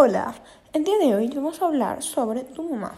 Hola, el día de hoy vamos a hablar sobre tu mamá.